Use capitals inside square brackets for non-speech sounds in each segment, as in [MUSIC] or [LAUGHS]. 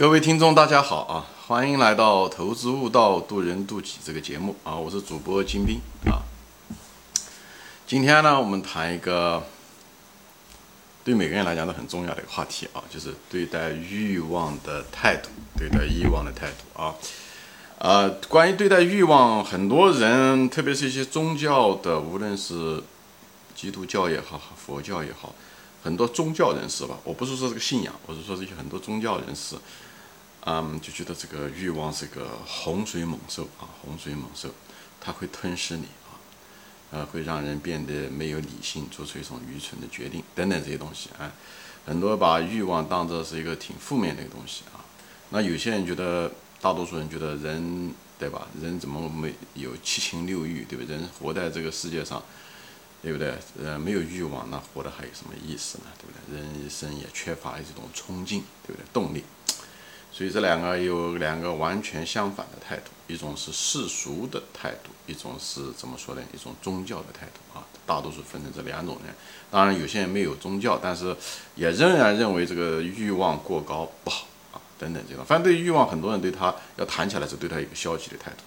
各位听众，大家好啊！欢迎来到《投资悟道，渡人渡己》这个节目啊！我是主播金兵啊。今天呢，我们谈一个对每个人来讲都很重要的一个话题啊，就是对待欲望的态度，对待欲望的态度啊。呃，关于对待欲望，很多人，特别是一些宗教的，无论是基督教也好，佛教也好，很多宗教人士吧，我不是说这个信仰，我是说这些很多宗教人士。嗯，就觉得这个欲望是个洪水猛兽啊，洪水猛兽，它会吞噬你啊，呃，会让人变得没有理性，做出一种愚蠢的决定等等这些东西啊。很多把欲望当做是一个挺负面的一个东西啊。那有些人觉得，大多数人觉得人对吧？人怎么没有七情六欲，对不对？人活在这个世界上，对不对？呃，没有欲望，那活的还有什么意思呢？对不对？人一生也缺乏一种冲劲，对不对？动力。所以这两个有两个完全相反的态度，一种是世俗的态度，一种是怎么说呢？一种宗教的态度啊。大多数分成这两种人。当然，有些人没有宗教，但是也仍然认为这个欲望过高不好啊，等等这种。反正对欲望，很多人对他要谈起来是对他一个消极的态度。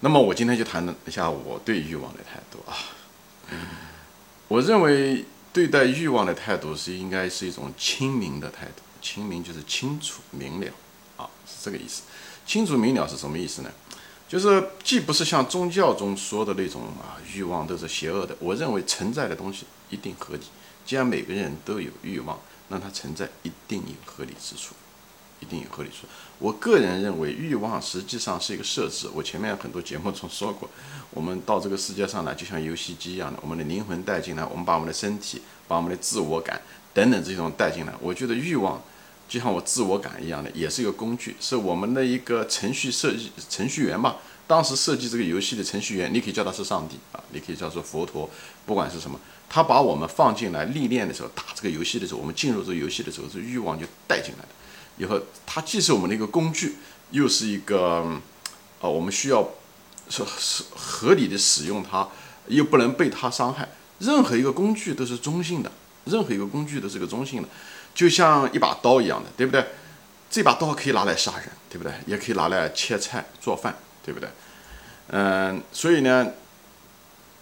那么我今天就谈一下我对欲望的态度啊。我认为对待欲望的态度是应该是一种清明的态度。清明就是清楚明了，啊，是这个意思。清楚明了是什么意思呢？就是既不是像宗教中说的那种啊，欲望都是邪恶的。我认为存在的东西一定合理。既然每个人都有欲望，那它存在一定有合理之处，一定有合理处。我个人认为，欲望实际上是一个设置。我前面很多节目中说过，我们到这个世界上来，就像游戏机一样的，我们的灵魂带进来，我们把我们的身体、把我们的自我感等等这种带进来。我觉得欲望。就像我自我感一样的，也是一个工具，是我们的一个程序设计程序员吧。当时设计这个游戏的程序员，你可以叫他是上帝啊，你可以叫做佛陀，不管是什么，他把我们放进来历练的时候，打这个游戏的时候，我们进入这个游戏的时候，这欲望就带进来了。以后，它既是我们的一个工具，又是一个，呃，我们需要是是合理的使用它，又不能被它伤害。任何一个工具都是中性的，任何一个工具都是个中性的。就像一把刀一样的，对不对？这把刀可以拿来杀人，对不对？也可以拿来切菜做饭，对不对？嗯，所以呢，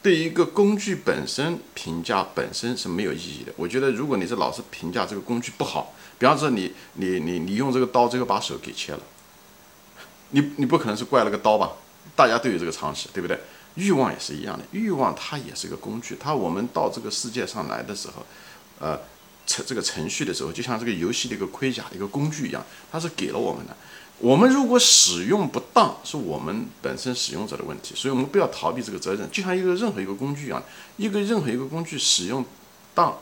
对一个工具本身评价本身是没有意义的。我觉得，如果你是老是评价这个工具不好，比方说你你你你用这个刀，这个把手给切了，你你不可能是怪了个刀吧？大家都有这个常识，对不对？欲望也是一样的，欲望它也是个工具，它我们到这个世界上来的时候，呃。程这个程序的时候，就像这个游戏的一个盔甲、一个工具一样，它是给了我们的。我们如果使用不当，是我们本身使用者的问题。所以，我们不要逃避这个责任。就像一个任何一个工具一样，一个任何一个工具使用当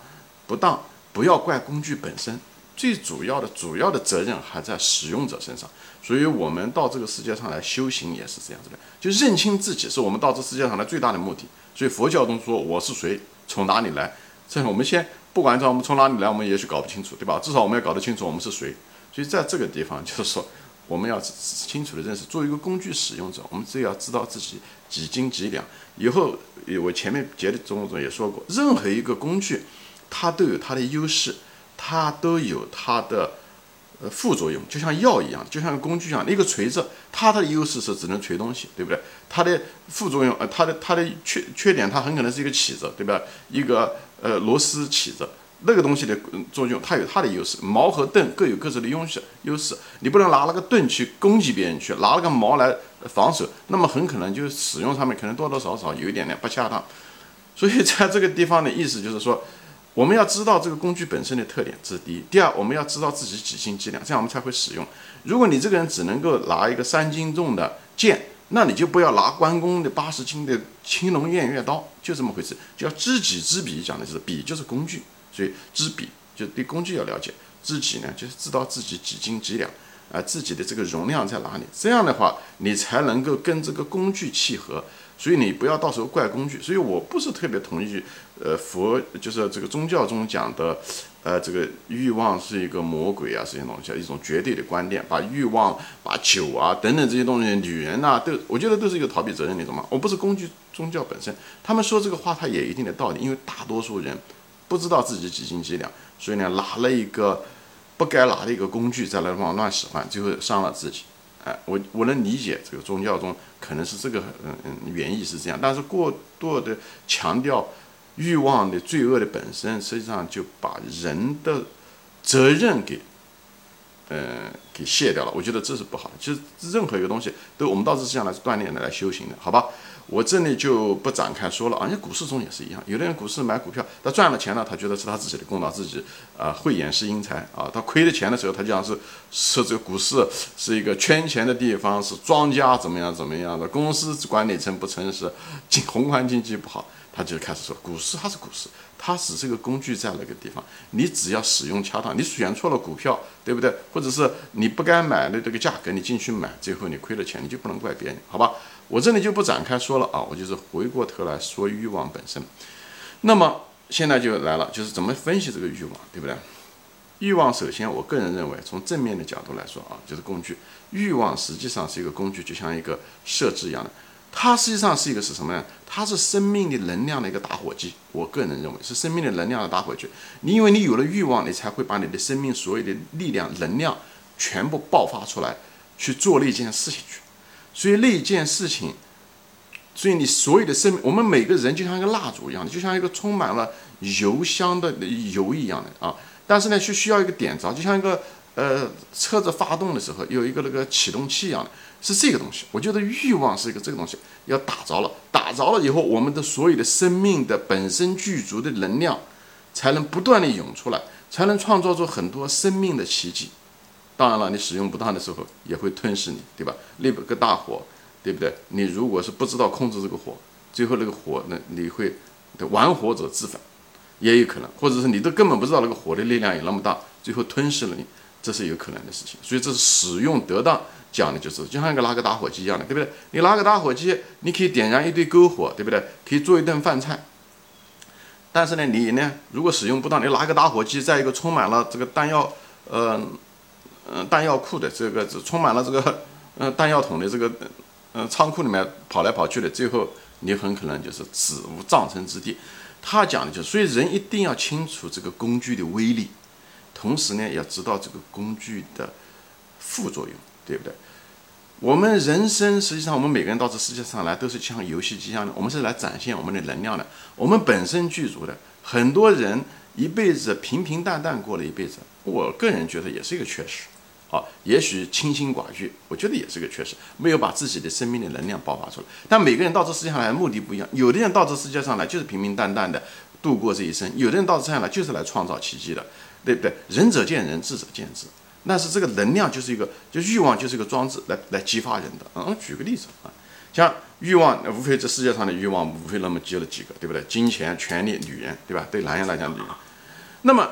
不当，不要怪工具本身。最主要的、主要的责任还在使用者身上。所以，我们到这个世界上来修行也是这样子的，就认清自己是我们到这世界上来最大的目的。所以，佛教中说我是谁，从哪里来，这我们先。不管我们从哪里来，我们也许搞不清楚，对吧？至少我们要搞得清楚我们是谁。所以在这个地方，就是说，我们要清楚的认识，作为一个工具使用者，我们只要知道自己几斤几两。以后我前面节的中中也说过，任何一个工具，它都有它的优势，它都有它的呃副作用，就像药一样，就像工具一样。一个锤子，它的优势是只能锤东西，对不对？它的副作用，呃，它的它的缺缺点，它很可能是一个起子，对吧？一个。呃，螺丝起子那个东西的作用，它有它的优势。矛和盾各有各自的优势，优势你不能拿那个盾去攻击别人去，拿那个矛来防守，那么很可能就使用上面可能多多少少有一点点不恰当。所以在这个地方的意思就是说，我们要知道这个工具本身的特点，这是第一。第二，我们要知道自己几斤几两，这样我们才会使用。如果你这个人只能够拿一个三斤重的剑，那你就不要拿关公的八十斤的青龙偃月刀，就这么回事。叫知己知彼，讲的就是彼就是工具，所以知彼就对工具要了解，知己呢就是知道自己几斤几两啊，自己的这个容量在哪里。这样的话，你才能够跟这个工具契合。所以你不要到时候怪工具。所以我不是特别同意，呃，佛就是这个宗教中讲的。呃，这个欲望是一个魔鬼啊，这些东西，一种绝对的观点，把欲望、把酒啊等等这些东西，女人呐，都我觉得都是一个逃避责任那种嘛。我不是攻击宗教本身，他们说这个话，他也一定的道理，因为大多数人不知道自己几斤几两，所以呢，拿了一个不该拿的一个工具，再来往乱使唤，最后伤了自己。哎，我我能理解这个宗教中可能是这个嗯嗯原意是这样，但是过多的强调欲望的罪恶的本身，实际上就把人的责任给。嗯，给卸掉了，我觉得这是不好的。其实任何一个东西，都我们到这世上来是锻炼的，来修行的，好吧？我这里就不展开说了。啊。因为股市中也是一样，有的人股市买股票，他赚了钱了，他觉得是他自己的功劳，自己啊慧眼识英才啊。他亏了钱的时候，他就像是说这个股市是一个圈钱的地方，是庄家怎么样怎么样的，公司管理层不诚实，经宏观经济不好。他就开始说，股市它是股市，它只是个工具，在那个地方，你只要使用恰当，你选错了股票，对不对？或者是你不该买的这个价格，你进去买，最后你亏了钱，你就不能怪别人，好吧？我这里就不展开说了啊，我就是回过头来说欲望本身。那么现在就来了，就是怎么分析这个欲望，对不对？欲望首先，我个人认为，从正面的角度来说啊，就是工具。欲望实际上是一个工具，就像一个设置一样的。它实际上是一个是什么呢？它是生命的能量的一个打火机。我个人认为是生命的能量的打火机。你因为你有了欲望，你才会把你的生命所有的力量、能量全部爆发出来，去做那件事情去。所以那件事情，所以你所有的生命，我们每个人就像一个蜡烛一样的，就像一个充满了油香的油一样的啊。但是呢，是需要一个点着，就像一个呃车子发动的时候有一个那个启动器一样的。是这个东西，我觉得欲望是一个这个东西，要打着了，打着了以后，我们的所有的生命的本身具足的能量，才能不断的涌出来，才能创造出很多生命的奇迹。当然了，你使用不当的时候，也会吞噬你，对吧？那个大火，对不对？你如果是不知道控制这个火，最后那个火，那你会玩火者自焚，也有可能，或者是你都根本不知道那个火的力量有那么大，最后吞噬了你，这是有可能的事情。所以这是使用得当。讲的就是，就像一个拿个打火机一样的，对不对？你拿个打火机，你可以点燃一堆篝火，对不对？可以做一顿饭菜。但是呢，你呢，如果使用不当，你拿个打火机在一个充满了这个弹药，呃，嗯，弹药库的这个，充满了这个，[LAUGHS] 呃，弹药桶的这个，呃，仓库里面跑来跑去的，最后你很可能就是死无葬身之地。他讲的就是，所以人一定要清楚这个工具的威力，同时呢，要知道这个工具的副作用。对不对？我们人生实际上，我们每个人到这世界上来都是像游戏机一样的，我们是来展现我们的能量的。我们本身具足的，很多人一辈子平平淡淡过了一辈子，我个人觉得也是一个缺失。啊，也许清心寡欲，我觉得也是个缺失，没有把自己的生命的能量爆发出来。但每个人到这世界上来目的不一样，有的人到这世界上来就是平平淡淡的度过这一生，有的人到这世界上来就是来创造奇迹的，对不对？仁者见仁，智者见智。但是这个能量就是一个，就欲望就是一个装置，来来激发人的。嗯，举个例子啊，像欲望，无非这世界上的欲望无非那么几了几个，对不对？金钱、权力、女人，对吧？对男人来讲，女人。那么，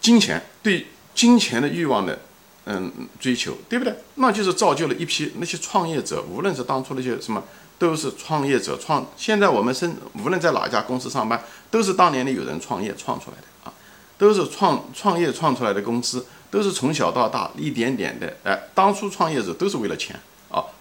金钱对金钱的欲望的，嗯，追求，对不对？那就是造就了一批那些创业者，无论是当初那些什么，都是创业者创。现在我们生无论在哪家公司上班，都是当年的有人创业创出来的啊，都是创创业创出来的公司。都是从小到大一点点的，哎，当初创业者都是为了钱，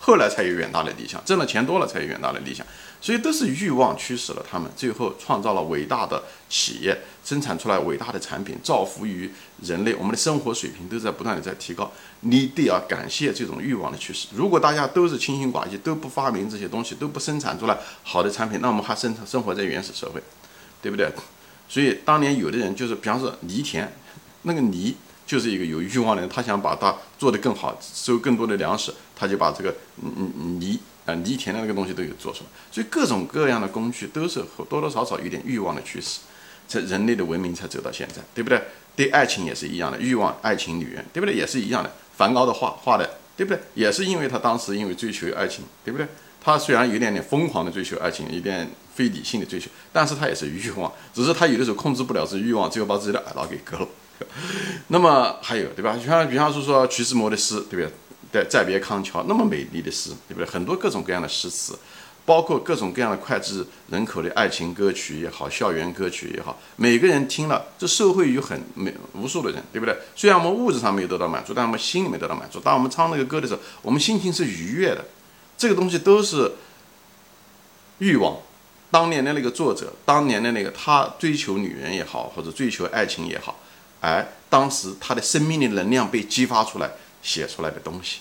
后来才有远大的理想，挣了钱多了才有远大的理想，所以都是欲望驱使了他们，最后创造了伟大的企业，生产出来伟大的产品，造福于人类，我们的生活水平都在不断的在提高。你得要感谢这种欲望的驱使。如果大家都是清心寡欲，都不发明这些东西，都不生产出来好的产品，那我们还生生活在原始社会，对不对？所以当年有的人就是，比方说犁田，那个犁。就是一个有欲望的人，他想把它做得更好，收更多的粮食，他就把这个嗯犁啊犁田的那个东西都有做出来。所以各种各样的工具都是多多少少有点欲望的驱使，才人类的文明才走到现在，对不对？对爱情也是一样的，欲望、爱情、女人，对不对？也是一样的。梵高的画画的，对不对？也是因为他当时因为追求爱情，对不对？他虽然有点点疯狂的追求爱情，有点非理性的追求，但是他也是欲望，只是他有的时候控制不了这欲望，最后把自己的耳朵给割了。[LAUGHS] 那么还有对吧？像比方说说徐志摩的诗，对不对？在再别康桥那么美丽的诗，对不对？很多各种各样的诗词，包括各种各样的脍炙人口的爱情歌曲也好，校园歌曲也好，每个人听了，这社会有很没无数的人，对不对？虽然我们物质上没有得到满足，但我们心里面得到满足。当我们唱那个歌的时候，我们心情是愉悦的。这个东西都是欲望。当年的那个作者，当年的那个他追求女人也好，或者追求爱情也好。哎，当时他的生命的能量被激发出来写出来的东西，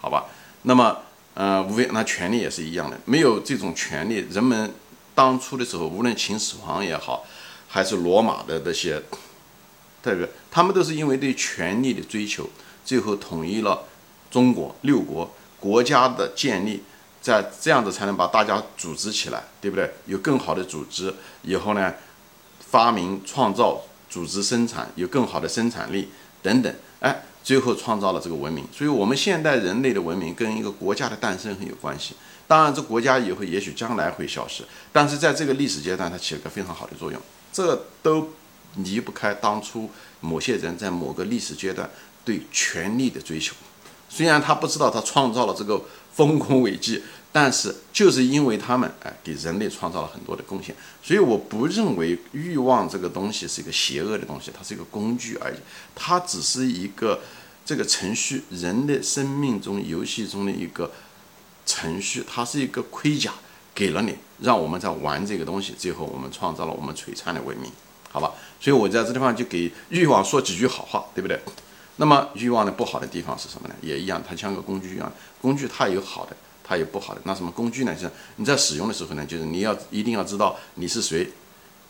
好吧？那么，呃，无非那权力也是一样的，没有这种权利，人们当初的时候，无论秦始皇也好，还是罗马的这些，这个他们都是因为对权力的追求，最后统一了中国六国国家的建立。在这样子才能把大家组织起来，对不对？有更好的组织以后呢，发明创造、组织生产，有更好的生产力等等，哎，最后创造了这个文明。所以，我们现代人类的文明跟一个国家的诞生很有关系。当然，这国家以后也许将来会消失，但是在这个历史阶段，它起了个非常好的作用。这都离不开当初某些人在某个历史阶段对权力的追求。虽然他不知道他创造了这个。丰功伟绩，但是就是因为他们哎，给人类创造了很多的贡献，所以我不认为欲望这个东西是一个邪恶的东西，它是一个工具而已，它只是一个这个程序，人的生命中游戏中的一个程序，它是一个盔甲，给了你，让我们在玩这个东西，最后我们创造了我们璀璨的文明，好吧？所以我在这地方就给欲望说几句好话，对不对？那么欲望的不好的地方是什么呢？也一样，它像个工具一样，工具它有好的，它有不好的。那什么工具呢？就是你在使用的时候呢，就是你要一定要知道你是谁。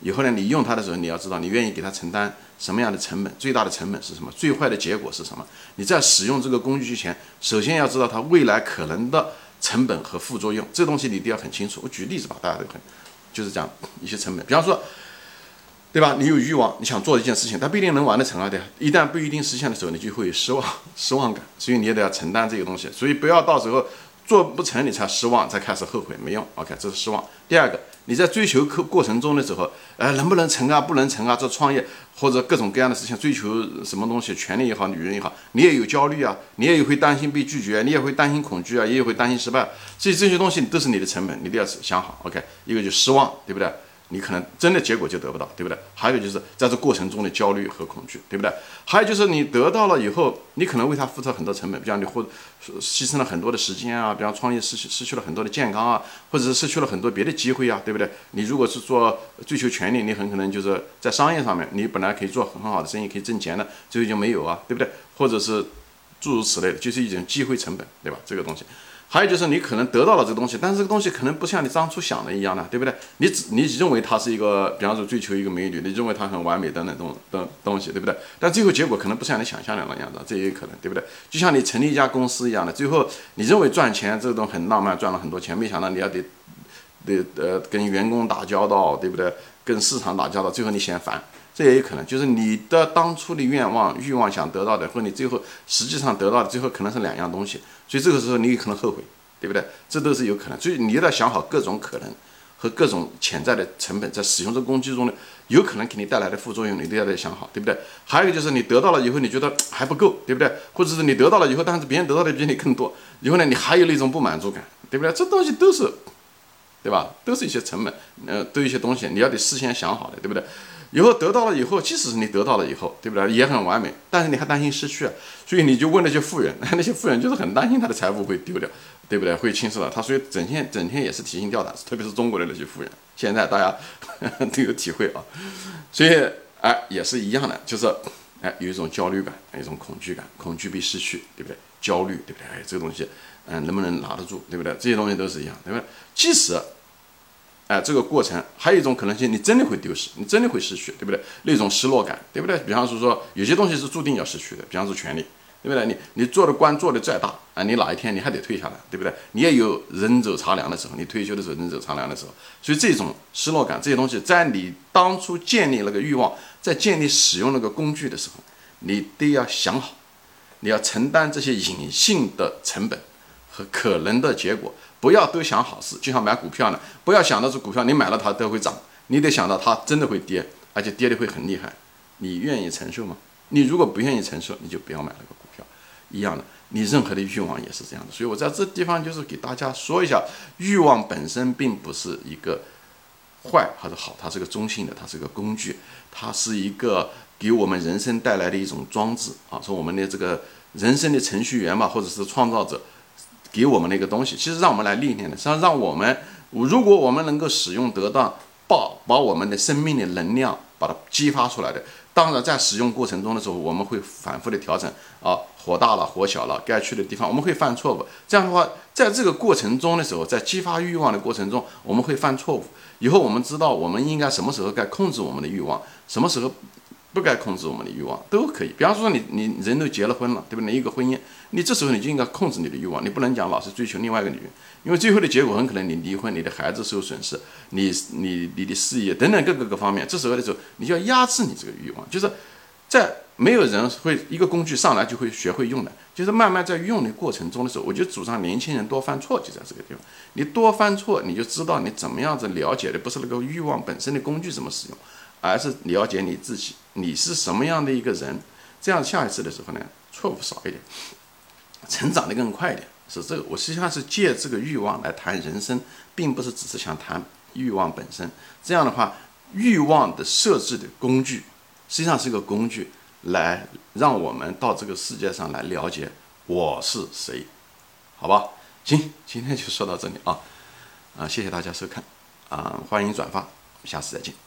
以后呢，你用它的时候，你要知道你愿意给它承担什么样的成本，最大的成本是什么，最坏的结果是什么。你在使用这个工具之前，首先要知道它未来可能的成本和副作用，这东西你都要很清楚。我举例子吧，大家都很，就是讲一些成本，比方说。对吧？你有欲望，你想做一件事情，但不一定能完得成啊！对，一旦不一定实现的时候，你就会有失望、[LAUGHS] 失望感，所以你也得要承担这个东西。所以不要到时候做不成，你才失望，才开始后悔，没用。OK，这是失望。第二个，你在追求过过程中的时候，呃，能不能成啊？不能成啊？这创业或者各种各样的事情，追求什么东西，权利也好，女人也好，你也有焦虑啊，你也会担心被拒绝，你也会担心恐惧啊，也会担心失败。所以这些东西都是你的成本，你都要想好。OK，一个就失望，对不对？你可能真的结果就得不到，对不对？还有就是在这过程中的焦虑和恐惧，对不对？还有就是你得到了以后，你可能为他付出很多成本，比方你或牺牲了很多的时间啊，比方创业失去失去了很多的健康啊，或者是失去了很多别的机会啊，对不对？你如果是做追求权利，你很可能就是在商业上面，你本来可以做很好的生意，可以挣钱的，最后就没有啊，对不对？或者是诸如此类的，就是一种机会成本，对吧？这个东西。还有就是你可能得到了这个东西，但是这个东西可能不像你当初想的一样的，对不对？你只你认为它是一个，比方说追求一个美女，你认为她很完美的那种的东西，对不对？但最后结果可能不像你想象的那样子，这也有可能，对不对？就像你成立一家公司一样的，最后你认为赚钱这种很浪漫，赚了很多钱，没想到你要得得呃跟员工打交道，对不对？跟市场打交道，最后你嫌烦。这也有可能，就是你的当初的愿望、欲望想得到的，和你最后实际上得到的，最后可能是两样东西。所以这个时候你有可能后悔，对不对？这都是有可能。所以你要想好各种可能和各种潜在的成本，在使用这工具中的有可能给你带来的副作用，你都要得想好，对不对？还有一个就是你得到了以后，你觉得还不够，对不对？或者是你得到了以后，但是别人得到的比你更多，以后呢，你还有那种不满足感，对不对？这东西都是，对吧？都是一些成本，呃，都一些东西，你要得事先想好的，对不对？以后得到了以后，即使是你得到了以后，对不对？也很完美，但是你还担心失去啊，所以你就问那些富人，[LAUGHS] 那些富人就是很担心他的财富会丢掉，对不对？会侵蚀了他，所以整天整天也是提心吊胆，特别是中国的那些富人，现在大家 [LAUGHS] 都有体会啊。所以哎，也是一样的，就是哎有一种焦虑感，一种恐惧感，恐惧被失去，对不对？焦虑，对不对？哎，这个东西，嗯，能不能拿得住，对不对？这些东西都是一样，对不对？即使。哎，这个过程还有一种可能性，你真的会丢失，你真的会失去，对不对？那种失落感，对不对？比方说说，有些东西是注定要失去的，比方说权利，对不对？你你做的官做的再大啊，你哪一天你还得退下来，对不对？你也有人走茶凉的时候，你退休的时候人走茶凉的时候，所以这种失落感，这些东西在你当初建立那个欲望，在建立使用那个工具的时候，你都要想好，你要承担这些隐性的成本和可能的结果。不要都想好事，就像买股票呢，不要想到是股票你买了它都会涨，你得想到它真的会跌，而且跌的会很厉害，你愿意承受吗？你如果不愿意承受，你就不要买那个股票。一样的，你任何的欲望也是这样的。所以我在这地方就是给大家说一下，欲望本身并不是一个坏还是好，它是个中性的，它是个工具，它是一个给我们人生带来的一种装置啊，说我们的这个人生的程序员嘛，或者是创造者。给我们的一个东西，其实让我们来历练的，实际上让我们，如果我们能够使用得当，把把我们的生命的能量把它激发出来的，当然，在使用过程中的时候，我们会反复的调整啊，火大了，火小了，该去的地方我们会犯错误。这样的话，在这个过程中的时候，在激发欲望的过程中，我们会犯错误。以后我们知道我们应该什么时候该控制我们的欲望，什么时候。不该控制我们的欲望都可以，比方说你你人都结了婚了，对吧？你一个婚姻，你这时候你就应该控制你的欲望，你不能讲老是追求另外一个女人，因为最后的结果很可能你离婚，你的孩子受损失，你你你的事业等等各个各方面，这时候的时候你就要压制你这个欲望，就是在没有人会一个工具上来就会学会用的，就是慢慢在用的过程中的时候，我就主张年轻人多犯错，就在这个地方，你多犯错，你就知道你怎么样子了解的不是那个欲望本身的工具怎么使用。而是了解你自己，你是什么样的一个人，这样下一次的时候呢，错误少一点，成长的更快一点。是这个，我实际上是借这个欲望来谈人生，并不是只是想谈欲望本身。这样的话，欲望的设置的工具，实际上是一个工具，来让我们到这个世界上来了解我是谁，好吧？行，今天就说到这里啊，啊，谢谢大家收看，啊，欢迎转发，下次再见。